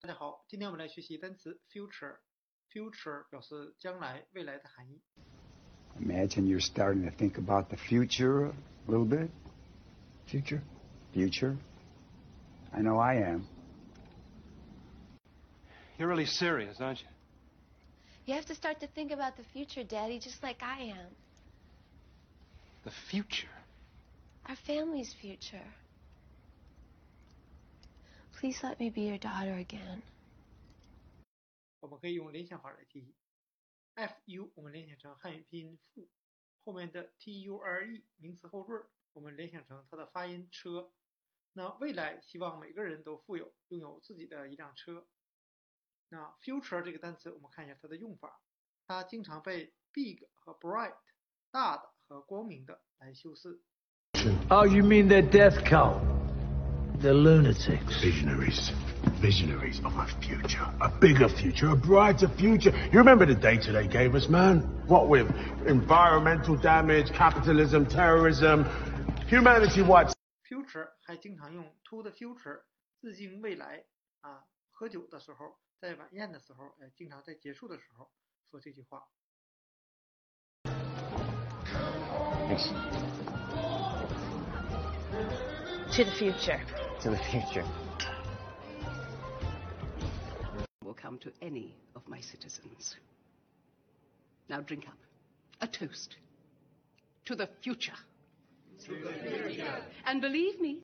大家好，今天我们来学习单词 future。future 表示将来、未来的含义。 Imagine you're starting to think about the future a little bit. Future? Future? I know I am. You're really serious, aren't you? You have to start to think about the future, Daddy, just like I am. The future? Our family's future. Please let me be your daughter again. 我们可以用联想法来记忆。fu 我们联想成汉语拼音父，后面的 ture 名词后缀，我们联想成它的发音车。那未来希望每个人都富有，拥有自己的一辆车。那 future 这个单词，我们看一下它的用法，它经常被 big 和 bright 大的和光明的来修饰。 Oh, you mean their death cult? The lunatics. Visionaries. Visionaries of a future. A bigger future, a brighter future. You remember the data they gave us, man? What with environmental damage, capitalism, terrorism, humanity wipes future 还经常用 to the future 致敬未来啊。喝酒的时候，在晚宴的时候，呃，经常在结束的时候说这句话。 Thanks. To the future. To the future. will come to any of my citizens. Now drink up. A toast. To the future. To the future. And believe me,